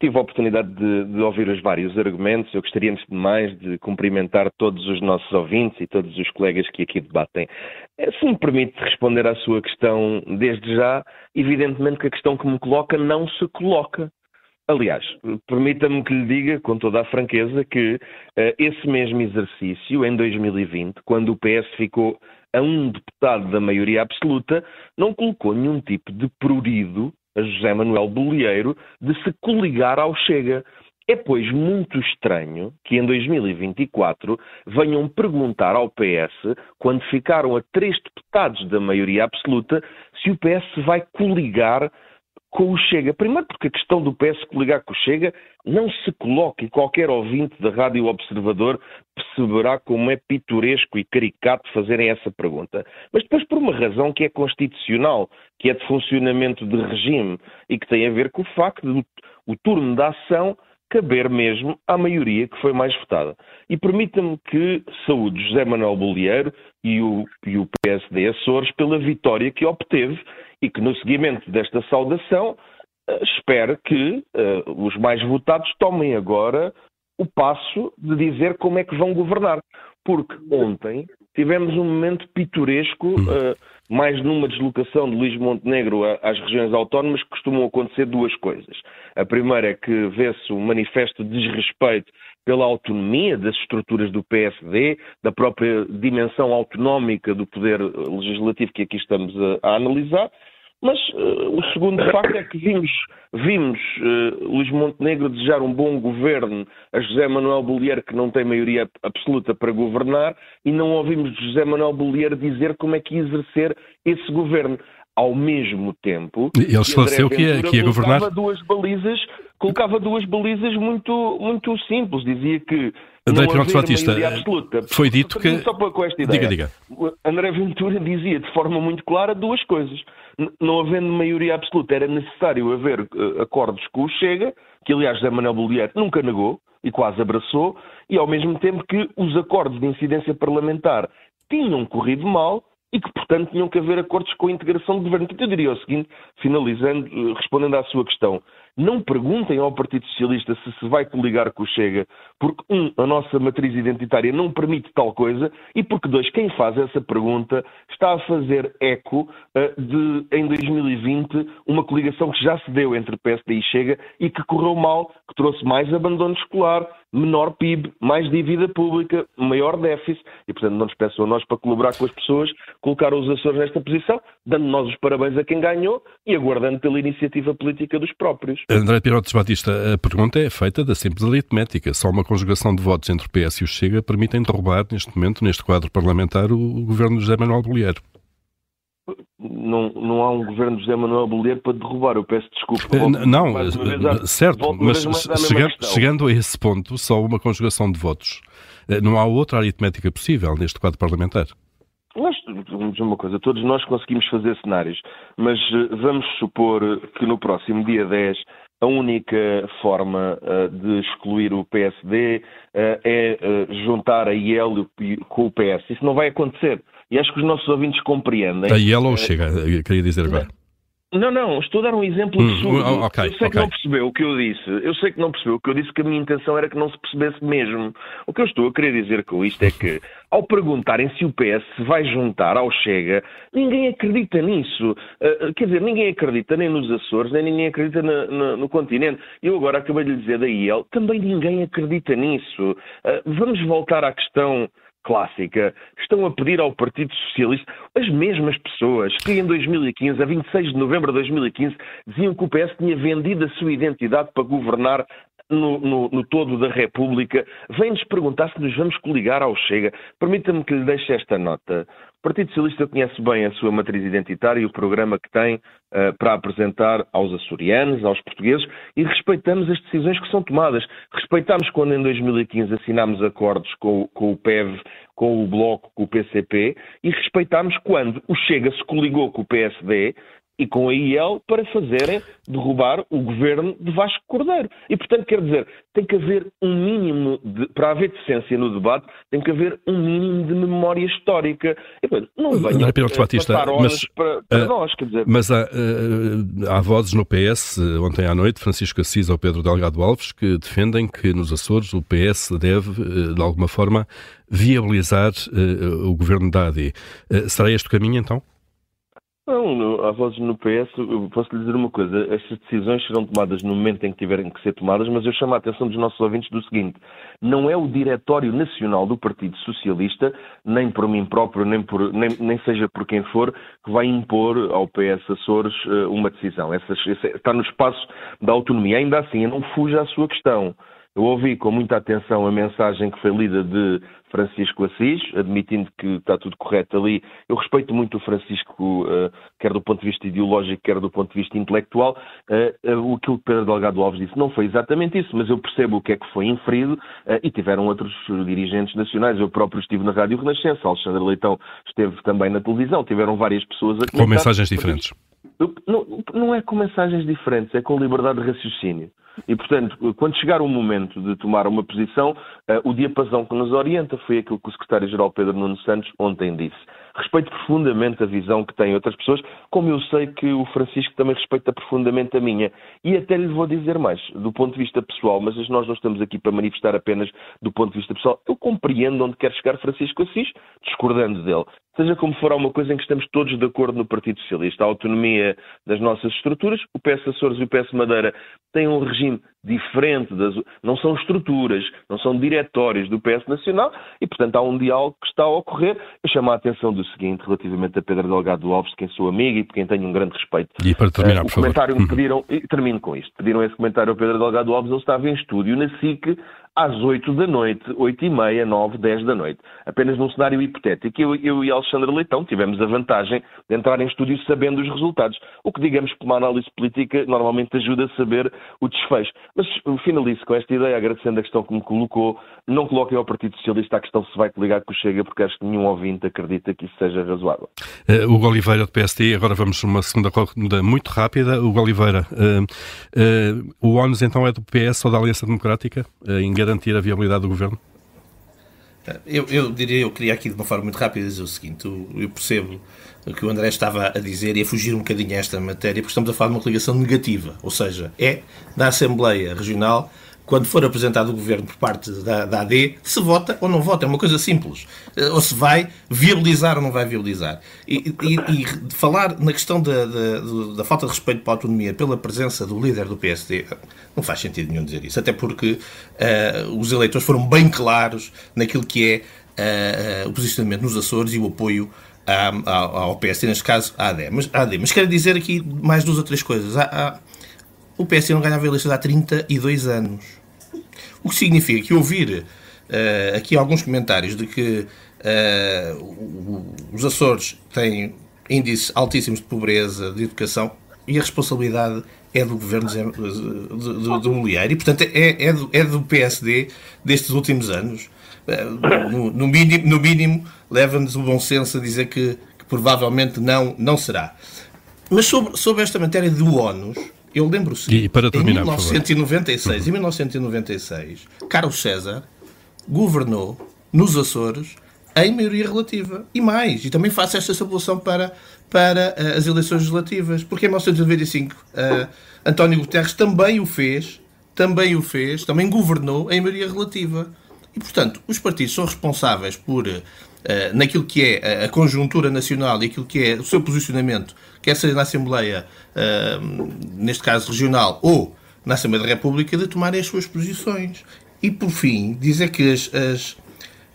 Tive a oportunidade de, de, ouvir os vários argumentos. Eu gostaria, antes de mais, de cumprimentar todos os nossos ouvintes e todos os colegas que aqui debatem. Se me permite responder à sua questão desde já, evidentemente que a questão que me coloca não se coloca. Aliás, permita-me que lhe diga com toda a franqueza que uh, esse mesmo exercício, em 2020, quando o PS ficou a um deputado da maioria absoluta, não colocou nenhum tipo de prurido a José Manuel Bolieiro de se coligar ao Chega. É, pois, muito estranho que em 2024 venham perguntar ao PS, quando ficaram a três deputados da maioria absoluta, se o PS vai coligar com o Chega. Primeiro porque a questão do PS coligar com o Chega não se coloca e qualquer ouvinte da Rádio Observador perceberá como é pitoresco e caricato fazerem essa pergunta. Mas depois por uma razão que é constitucional, que é de funcionamento de regime e que tem a ver com o facto de o turno da ação caber mesmo à maioria que foi mais votada. E permita-me que saúde José Manuel Bolieiro e o, e o PSD Açores pela vitória que obteve e que no seguimento desta saudação uh, espero que uh, os mais votados tomem agora o passo de dizer como é que vão governar. Porque ontem tivemos um momento pitoresco, uh, mais numa deslocação de Luís Montenegro às regiões autónomas, que costumam acontecer duas coisas. A primeira é que vê-se um manifesto de desrespeito pela autonomia das estruturas do PSD, da própria dimensão autonómica do poder legislativo que aqui estamos a, a analisar, mas uh, o segundo facto é que vimos, vimos uh, Luís Montenegro desejar um bom governo a José Manuel Bolieiro, que não tem maioria absoluta para governar, e não ouvimos José Manuel Bolieiro dizer como é que ia exercer esse governo. Ao mesmo tempo, ele esclareceu que ia, que ia governar. Duas balizas, colocava duas balizas muito, muito simples. Dizia que André Pinochet Batista, foi dito que... Só com esta ideia. Diga, diga. André Ventura dizia de forma muito clara duas coisas. Não havendo maioria absoluta, era necessário haver uh, acordos com o Chega, que aliás José Manuel Bolieiro nunca negou e quase abraçou, e ao mesmo tempo que os acordos de incidência parlamentar tinham corrido mal e que, portanto, tinham que haver acordos com a integração do governo. Portanto, eu diria o seguinte, finalizando, eh, respondendo à sua questão, não perguntem ao Partido Socialista se se vai coligar com o Chega, porque, um, a nossa matriz identitária não permite tal coisa, e porque, dois, quem faz essa pergunta está a fazer eco uh, de, em 2020, uma coligação que já se deu entre PSD e Chega e que correu mal, que trouxe mais abandono escolar, menor PIB, mais dívida pública, maior déficit, e portanto não nos peçam a nós para colaborar com as pessoas, colocar os Açores nesta posição, dando nós os parabéns a quem ganhou e aguardando pela iniciativa política dos próprios. André Pirotes Batista, a pergunta é feita da simples aritmética. Só uma conjugação de votos entre o PS e o Chega permitem derrubar, neste momento, neste quadro parlamentar, o governo de José Manuel Bolieiro não, não há um governo de José Manuel Bolheiro para derrubar. Eu peço desculpa. Eh, não, certo, mas chegando, chegando, a esse ponto, só uma conjugação de votos. Eh, não há outra aritmética possível neste quadro parlamentar. Nós, uma coisa, todos nós conseguimos fazer cenários, mas eh, vamos supor que no próximo dia 10 a única forma uh, de excluir o PSD uh, é uh, juntar a IEL com o PS. Isso não vai acontecer. E acho que os nossos ouvintes compreendem. A Yellow chega, queria dizer agora. Não, não, estou a dar um exemplo hum, absurdo. okay, eu sei okay. que não percebeu o que eu disse. Eu sei que não percebeu o que eu disse, que a minha intenção era que não se percebesse mesmo. O que eu estou a querer dizer com isto é que, ao perguntarem se o PS se vai juntar ao Chega, ninguém acredita nisso. Uh, quer dizer, ninguém acredita nem nos Açores, nem ninguém acredita na, na, no continente. Eu agora acabei de lhe dizer da IEL, também ninguém acredita nisso. Uh, vamos voltar à questão clássica, estão a pedir ao Partido Socialista, as mesmas pessoas que em 2015, a 26 de novembro de 2015, diziam que o PS tinha vendido a sua identidade para governar no, no, no, todo da República, vem-nos perguntar se nos vamos coligar ao Chega. Permita-me que lhe deixe esta nota. O Partido Socialista conhece bem a sua matriz identitária e o programa que tem uh, para apresentar aos açorianos, aos portugueses, e respeitamos as decisões que são tomadas. Respeitamos quando em 2015 assinámos acordos com, com o PEV, com o Bloco, com o PCP, e respeitámos quando o Chega se coligou com o PSD e com a IEL para fazerem derrubar o governo de Vasco Cordeiro. E, portanto, quer dizer, tem que haver um mínimo, de, para haver decência no debate, tem que haver um mínimo de memória histórica. E, portanto, não venha é Piloto Batista, mas, para, para uh, nós, quer dizer. Mas há, uh, há vozes no PS, ontem à noite, Francisco Assis ou Pedro Delgado Alves, que defendem que nos Açores o PS deve, uh, de alguma forma, viabilizar o governo da AD. será este o caminho, então? Não, há vozes no PS, posso lhe dizer uma coisa, estas decisões serão tomadas no momento em que tiverem que ser tomadas, mas eu chamo a atenção dos nossos ouvintes do seguinte, não é o Diretório Nacional do Partido Socialista, nem por mim próprio, nem, por, nem, nem seja por quem for, que vai impor ao PS Açores eh, uma decisão. Essa, essa, está no espaço da autonomia. Ainda assim, não fuja à sua questão. Eu ouvi com muita atenção a mensagem que foi lida de Francisco Assis, admitindo que está tudo correto ali. Eu respeito muito o Francisco, uh, quer do ponto de vista ideológico, quer do ponto de vista intelectual. Uh, uh, aquilo que Pedro Delgado Alves disse não foi exatamente isso, mas eu percebo o que é que foi inferido e tiveram outros dirigentes nacionais. Eu próprio estive na Rádio Renascença, Alexandre Leitão esteve também na televisão, tiveram várias pessoas a comentar. Com mensagens diferentes. Não, não é com mensagens diferentes, é com liberdade de raciocínio. E, portanto, quando chegar o momento de tomar uma posição, uh, o diapasão que nos orienta foi aquilo que o secretário-geral Pedro Nuno Santos ontem disse. Respeito profundamente a visão que têm outras pessoas, como eu sei que o Francisco também respeita profundamente a minha. E até lhe vou dizer mais, do ponto de vista pessoal, mas nós não estamos aqui para manifestar apenas do ponto de vista pessoal. Eu compreendo onde quer chegar Francisco Assis, discordando dele. Seja como for, há uma coisa em que estamos todos de acordo no Partido Socialista. A autonomia das nossas estruturas. O PS Açores e o PS Madeira têm um regime diferente, das, não são estruturas, não são diretórios do PS Nacional e, portanto, há um diálogo que está a ocorrer. Eu chamo a atenção do seguinte, relativamente a Pedro Delgado Alves, de quem sou amigo e por quem tenho um grande respeito. E para terminar, uh, o comentário me pediram, e termino com isto, pediram esse comentário ao Pedro Delgado Alves, ele estava em estúdio na SIC às 8 da noite, 8 e meia, 9, 10 da noite. Apenas num cenário hipotético. Eu, eu e Alexandre Leitão tivemos a vantagem de entrar em estúdio sabendo os resultados. O que, digamos, que uma análise política normalmente ajuda a saber o desfecho. Mas finalizo com esta ideia, agradecendo a questão que me colocou. Não coloquem ao Partido Socialista a questão se vai coligar com o Chega, porque acho que nenhum ouvinte acredita que isso seja razoável. Uh, Hugo Oliveira, do PST, agora vamos uma segunda corrida muito rápida. Hugo Oliveira, uh, uh, o ONU então é do PS ou da Aliança Democrática? em garantir a viabilidade do governo? Eu, eu diria, eu queria aqui de uma forma muito rápida dizer o seguinte: eu percebo o que o André estava a dizer e a fugir um bocadinho a esta matéria, porque estamos a falar de uma coligação negativa, ou seja, é da Assembleia Regional quando for apresentado o governo por parte da, da, AD, se vota ou não vota. É uma coisa simples. Eh, ou se vai viabilizar ou não vai viabilizar. E, e, e falar na questão da, da, da, falta de respeito para a autonomia pela presença do líder do PSD, não faz sentido nenhum dizer isso. Até porque uh, os eleitores foram bem claros naquilo que é uh, o posicionamento nos Açores e o apoio ao, ao PSD, neste caso à AD. Mas, AD. Mas quero dizer aqui mais duas ou três coisas. Há, há, o PSD não ganhava eleições há 32 anos. O que significa que ouvir uh, aqui alguns comentários de que uh, os Açores têm índices altíssimos de pobreza, de educação, e a responsabilidade é do governo do, do Mulher, e portanto é, é, do, é do PSD destes últimos anos. Uh, no, no, mínimo, no mínimo leva-nos o bom senso a dizer que, que, provavelmente não, não será. Mas sobre, sobre esta matéria do ONUS, eu lembro se e para terminar, em 1996, em 1996, Carlos César governou nos Açores em maioria relativa. E mais, e também faço esta sabulação para, para uh, as eleições legislativas, porque em 1995 uh, António Guterres também o fez, também o fez, também governou em maioria relativa. E, portanto, os partidos são responsáveis por, uh, naquilo que é a conjuntura nacional e aquilo que é o seu posicionamento quer seja na Assembleia, uh, neste caso regional, ou na Assembleia da República, de tomarem as suas posições. E, por fim, dizer que as, as,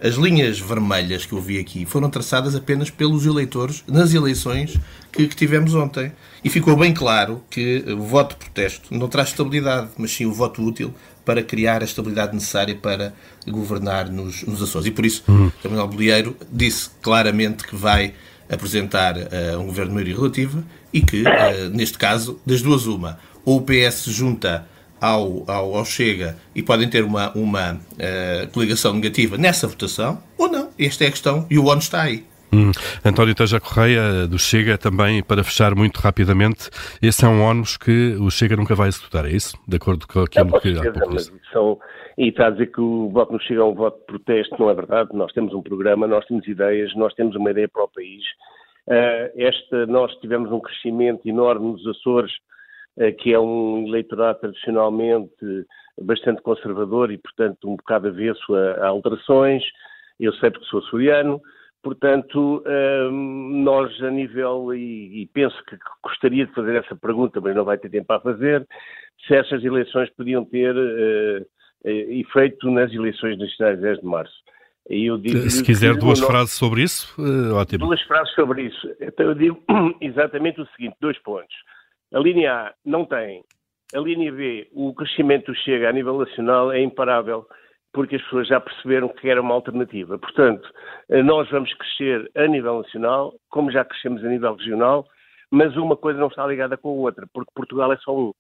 as linhas vermelhas que eu vi aqui foram traçadas apenas pelos eleitores nas eleições que, que, tivemos ontem. E ficou bem claro que o voto de protesto não traz estabilidade, mas sim o voto útil para criar a estabilidade necessária para governar nos, nos Açores. E por isso, o Manuel Bolieiro disse claramente que vai apresentar uh, um governo de maioria relativa e que, uh, neste caso, das duas uma, ou o PS junta ao, ao, ao, Chega e podem ter uma, uma uh, coligação negativa nessa votação, ou não. Esta é a questão e o ONU está aí. Hum. António Teja Correia, do Chega, também, para fechar muito rapidamente, esse é um ónus que o Chega nunca vai executar, é isso? De acordo com aquilo é, que há pouco disse. São, e está a dizer que o voto nos chega a um voto de protesto, não é verdade. Nós temos um programa, nós temos ideias, nós temos uma ideia para o país. Uh, esta, nós tivemos um crescimento enorme nos Açores, uh, que é um eleitorado tradicionalmente bastante conservador e, portanto, um bocado avesso a, a alterações. Eu sei porque sou açoriano. Portanto, uh, nós a nível, e, penso que gostaria de fazer essa pergunta, mas não vai ter tempo a fazer, se essas eleições podiam ter eh, efeito nas eleições nacionais 10 de março. Se quiser duas frases sobre isso, uh, ótimo. Duas frases sobre isso. Então eu digo exatamente o seguinte, dois pontos. A linha A não tem. A linha B, o crescimento chega a nível nacional é imparável, porque as pessoas já perceberam que era uma alternativa. Portanto, eh, nós vamos crescer a nível nacional, como já crescemos a nível regional, mas uma coisa não está ligada com a outra, porque Portugal é só um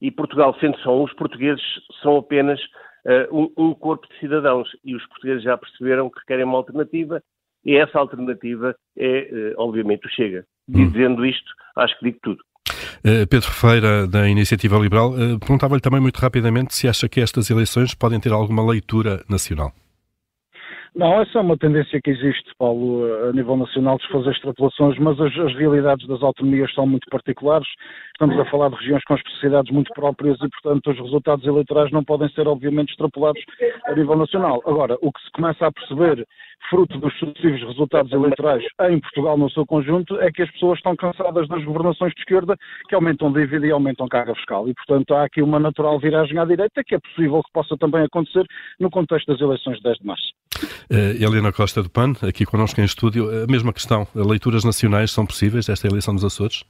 e Portugal, sendo só um, os portugueses são apenas uh, um, um, corpo de cidadãos e os portugueses já perceberam que querem uma alternativa e essa alternativa é, uh, obviamente, o Chega. Hum. Dizendo isto, acho que digo tudo. Uh, Pedro Feira, da Iniciativa Liberal, perguntava-lhe também muito rapidamente se acha que estas eleições podem ter alguma leitura nacional. Não, essa é uma tendência que existe, Paulo, a nível nacional, de fazer extrapolações, mas as, as, realidades das autonomias são muito particulares. Estamos a falar de regiões com especificidades muito próprias e, portanto, os resultados eleitorais não podem ser, obviamente, extrapolados a nível nacional. Agora, o que se começa a perceber, fruto dos sucessivos resultados eleitorais em Portugal no seu conjunto, é que as pessoas estão cansadas das governações de esquerda que aumentam dívida e aumentam carga fiscal. E, portanto, há aqui uma natural viragem à direita que é possível que possa também acontecer no contexto das eleições de 10 de março. Uh, Helena Costa do PAN, aqui connosco em estúdio, a mesma questão, leituras nacionais são possíveis desta eleição dos Açores?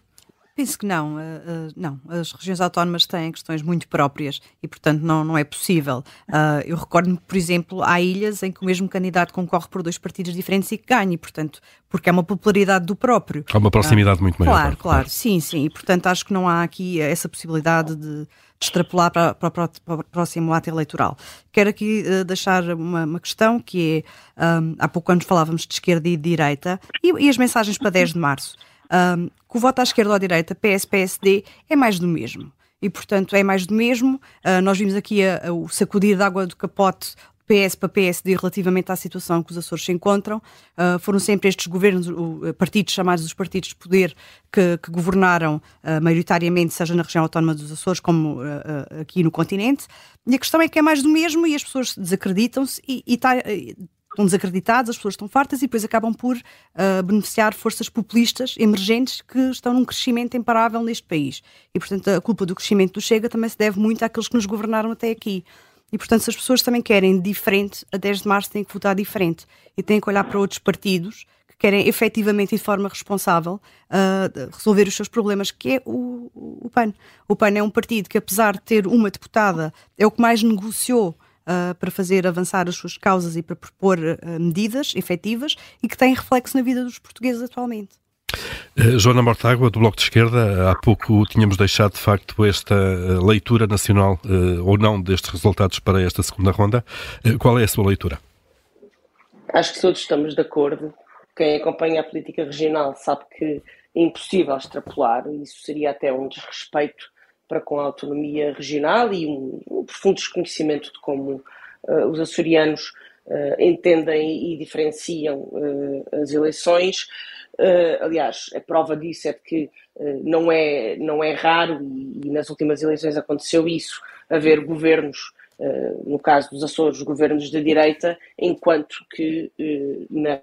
Penso que não, uh, uh, não. As regiões autónomas têm questões muito próprias e, portanto, não, não é possível. Uh, eu recordo-me, por exemplo, há ilhas em que o mesmo candidato concorre por dois partidos diferentes e que ganha, e, portanto, porque é uma popularidade do próprio. Há uma proximidade muito maior. Claro, claro, claro, sim, sim. E, portanto, acho que não há aqui essa possibilidade de, de extrapolar para, para, para, o próximo ato eleitoral. Quero aqui deixar uma, uma, questão que é, um, há pouco anos falávamos de esquerda e de direita, e, e as mensagens para 10 de março um, que o voto à esquerda ou à direita, PS, PSD, é mais do mesmo. E, portanto, é mais do mesmo. Uh, nós vimos aqui a, a, o sacudir de água do capote PS para PSD relativamente à situação que os Açores se encontram. Uh, foram sempre estes governos, uh, partidos chamados os partidos de poder, que, que governaram uh, maioritariamente, seja na região autónoma dos Açores como aqui no continente. E a questão é que é mais do mesmo e as pessoas desacreditam-se e, e tá, estão desacreditadas, as pessoas estão fartas e depois acabam por beneficiar forças populistas emergentes que estão num crescimento imparável neste país. E, portanto, a culpa do crescimento do Chega também se deve muito àqueles que nos governaram até aqui. E, portanto, se as pessoas também querem diferente, a 10 de março têm que votar diferente e têm que olhar para outros partidos que querem efetivamente e de forma responsável uh, resolver os seus problemas, que é o, o PAN. O PAN é um partido que, apesar de ter uma deputada, é o que mais negociou Uh, para fazer avançar as suas causas e para propor uh, medidas efetivas e que tem reflexo na vida dos portugueses atualmente. Uh, Joana Mortágua, do Bloco de Esquerda, há pouco tínhamos deixado de facto esta eh, leitura nacional uh, ou não destes resultados para esta segunda ronda. Qual é a sua leitura? Acho que todos estamos de acordo. Quem acompanha a política regional sabe que é impossível extrapolar, isso seria até um desrespeito para com a autonomia regional e um, um profundo desconhecimento de como os açorianos entendem e diferenciam as eleições. Uh, aliás, a prova disso é de que uh, não, é, não é raro, e, e, nas últimas eleições aconteceu isso, haver governos, uh, no caso dos Açores, governos da direita, enquanto que na.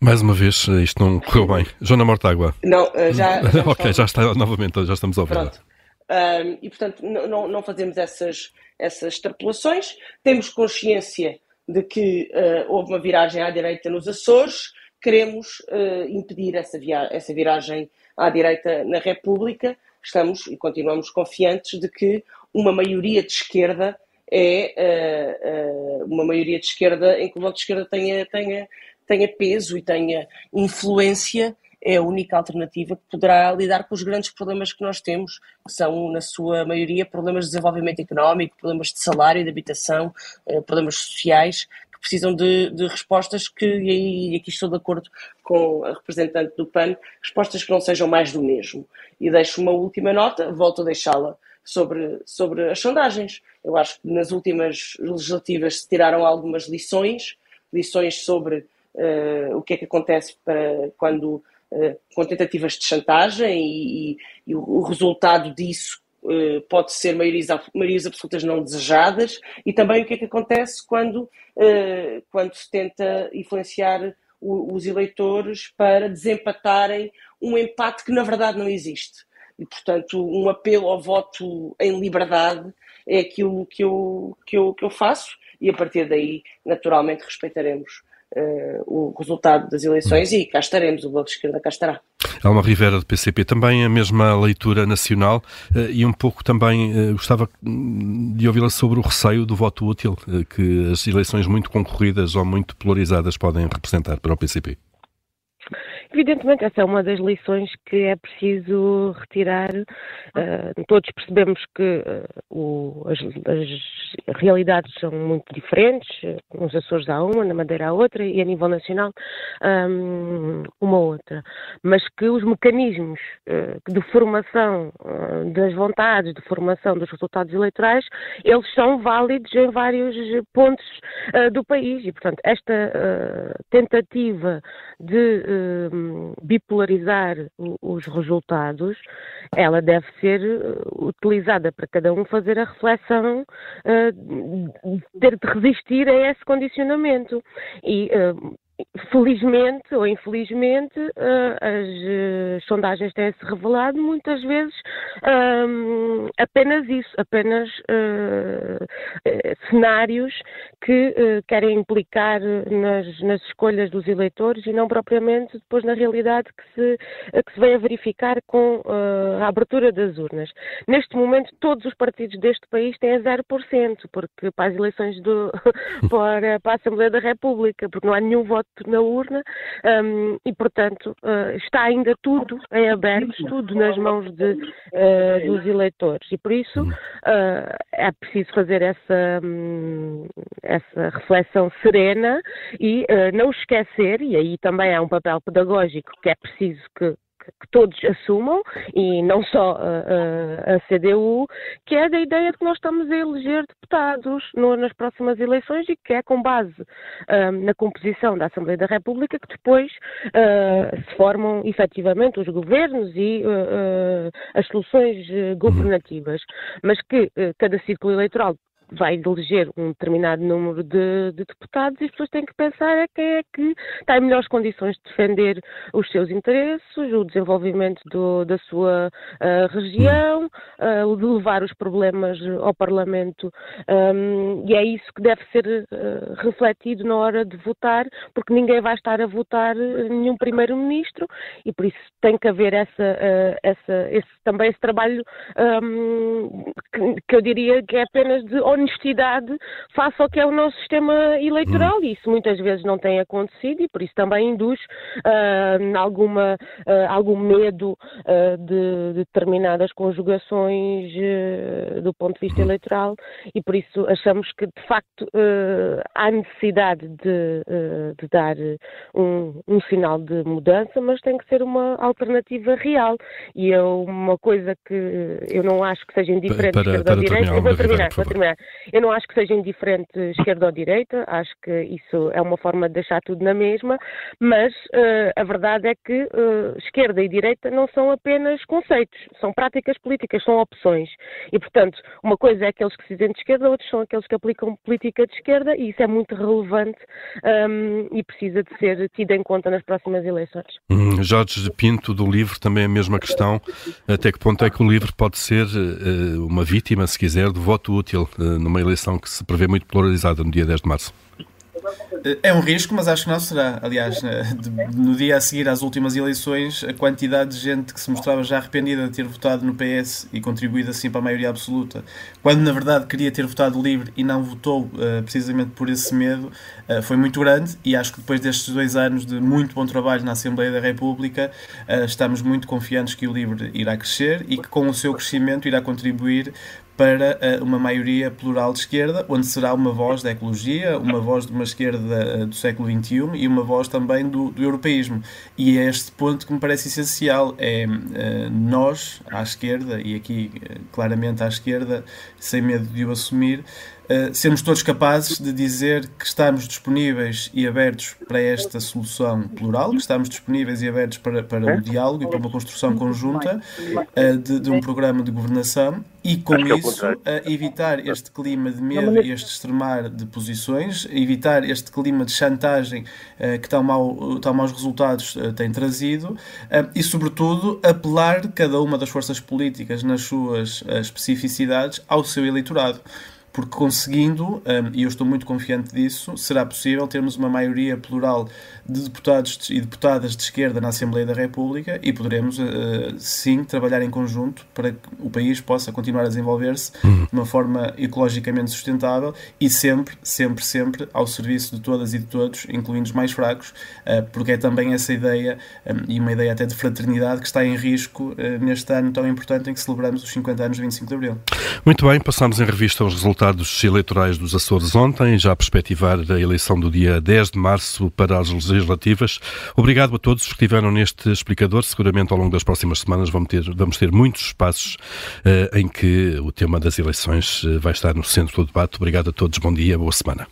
Mais uma vez, isto não correu bem. Joana Mortágua. Não, já. já ok, já está novamente, já estamos a ouvir. Pronto. e portanto, não, não fazemos essas, essas extrapolações, temos consciência de que uh, houve uma viragem à direita nos Açores, queremos uh, impedir essa, via essa viragem à direita na República. Estamos e continuamos confiantes de que uma maioria de esquerda é uh, uma maioria de esquerda em que o voto de esquerda tenha, tenha, tenha peso e tenha influência é a única alternativa que poderá lidar com os grandes problemas que nós temos, que são, na sua maioria, problemas de desenvolvimento económico, problemas de salário, de habitação, eh, problemas sociais, que precisam de, de respostas que, e aqui estou de acordo com a representante do PAN, respostas que não sejam mais do mesmo. E deixo uma última nota, volto a deixá-la sobre, sobre as sondagens. Eu acho que nas últimas legislativas se tiraram algumas lições, lições sobre o que é que acontece para quando eh, com tentativas de chantagem e, e, e o, resultado disso uh, pode ser maiorias, absolutas não desejadas e também o que é que acontece quando, quando se tenta influenciar os eleitores para desempatarem um empate que na verdade não existe. E, portanto, um apelo ao voto em liberdade é aquilo que eu, que eu, que eu faço e a partir daí, naturalmente, respeitaremos uh, o resultado das eleições e cá estaremos, o Bloco de Esquerda cá estará. Alma Rivera, do PCP, também a mesma leitura nacional uh, e um pouco também uh, gostava de ouvi-la sobre o receio do voto útil que as eleições muito concorridas ou muito polarizadas podem representar para o PCP. Evidentemente, essa é uma das lições que é preciso retirar. Uh, todos percebemos que uh, o, as, as, realidades são muito diferentes, nos Açores há uma, na Madeira há outra e a nível nacional um, uma outra. Mas que os mecanismos uh, de formação das vontades, de formação dos resultados eleitorais, eles são válidos em vários pontos do país e, portanto, esta tentativa de bipolarizar os resultados, ela deve ser uh, utilizada para cada um fazer a reflexão, uh, ter de resistir a esse condicionamento. E uh, felizmente ou infelizmente, uh, as uh, sondagens têm-se revelado muitas vezes um, apenas isso, apenas uh, cenários que querem implicar nas, nas, escolhas dos eleitores e não propriamente depois na realidade que se, que se vem a verificar com a abertura das urnas. Neste momento, todos os partidos deste país têm 0%, porque para as eleições do, para, para a Assembleia da República, porque não há nenhum voto na urna um, e, portanto, uh, está ainda tudo em aberto, tudo nas mãos de, uh, dos eleitores. E por isso uh, é preciso fazer essa, um, essa reflexão serena e não esquecer, e aí também há um papel pedagógico que é preciso que, que todos assumam, e não só a, a, CDU, que é da ideia de que nós estamos a eleger deputados no, nas próximas eleições e que é com base uh, na composição da Assembleia da República que depois uh, se formam efetivamente os governos e uh, as soluções governativas, mas que cada círculo eleitoral vai eleger um determinado número de, de, deputados e as pessoas têm que pensar é quem é que está em melhores condições de defender os seus interesses, o desenvolvimento do, da sua uh, região, uh, de levar os problemas ao Parlamento. Um, e é isso que deve ser uh, refletido na hora de votar, porque ninguém vai estar a votar nenhum primeiro-ministro e por isso tem que haver essa, essa esse, também esse trabalho um, que, que, eu diria que é apenas de honestidade face ao que é o nosso sistema eleitoral. Hum. E isso muitas vezes não tem acontecido e por isso também induz uh, alguma, uh, algum medo uh, de, de, determinadas conjugações do ponto de vista hum. eleitoral e por isso achamos que de facto há necessidade de, de dar um, um, sinal de mudança, mas tem que ser uma alternativa real. E é uma coisa que eu não acho que seja indiferente para, para, para direita. Vou terminar, vou terminar. Eu não acho que seja indiferente esquerda ou direita, acho que isso é uma forma de deixar tudo na mesma, mas uh, a verdade é que uh, esquerda e direita não são apenas conceitos, são práticas políticas, são opções. E, portanto, uma coisa é aqueles que se dizem de esquerda, outros são aqueles que aplicam política de esquerda, e isso é muito relevante um, e precisa de ser tido em conta nas próximas eleições. Hum, Jorge Pinto, do livro, também a mesma questão. Até que ponto é que o livro pode ser uh, uma vítima, se quiser, do voto útil? Numa eleição que se prevê muito polarizada no dia 10 de março? É um risco, mas acho que não será. Aliás, no dia a seguir às últimas eleições, a quantidade de gente que se mostrava já arrependida de ter votado no PS e contribuído assim para a maioria absoluta, quando na verdade queria ter votado livre e não votou uh, precisamente por esse medo, uh, foi muito grande. E acho que depois destes dois anos de muito bom trabalho na Assembleia da República, estamos muito confiantes que o livre irá crescer e que com o seu crescimento irá contribuir para uh, uma maioria plural de esquerda, onde será uma voz da ecologia, uma voz de uma esquerda uh, do século XXI e uma voz também do, do, europeísmo. E é este ponto que me parece essencial: é uh, nós, à esquerda, e aqui claramente à esquerda, sem medo de o assumir, Uh, sermos todos capazes de dizer que estamos disponíveis e abertos para esta solução plural, que estamos disponíveis e abertos para, para o diálogo e para uma construção conjunta uh, de, de, um programa de governação e, com é isso, uh, evitar este clima de medo e este extremar de posições, evitar este clima de chantagem que tão, mal, tão maus resultados tem trazido e, sobretudo, apelar cada uma das forças políticas nas suas especificidades ao seu eleitorado porque conseguindo, um, e eu estou muito confiante disso, será possível termos uma maioria plural de deputados e deputadas de esquerda na Assembleia da República e poderemos, uh, sim, trabalhar em conjunto para que o país possa continuar a desenvolver-se uhum. de uma forma ecologicamente sustentável e sempre, sempre, sempre ao serviço de todas e de todos, incluindo os mais fracos, uh, porque é também essa ideia, um, e uma ideia até de fraternidade, que está em risco uh, neste ano tão importante em que celebramos os 50 anos de 25 de Abril. Muito bem, passamos em revista os resultados resultados eleitorais dos Açores ontem, já a perspectivar a eleição do dia 10 de março para as legislativas. Obrigado a todos que estiveram neste explicador. Seguramente ao longo das próximas semanas vamos ter, vamos ter muitos espaços uh, em que o tema das eleições uh, vai estar no centro do debate. Obrigado a todos, bom dia, boa semana.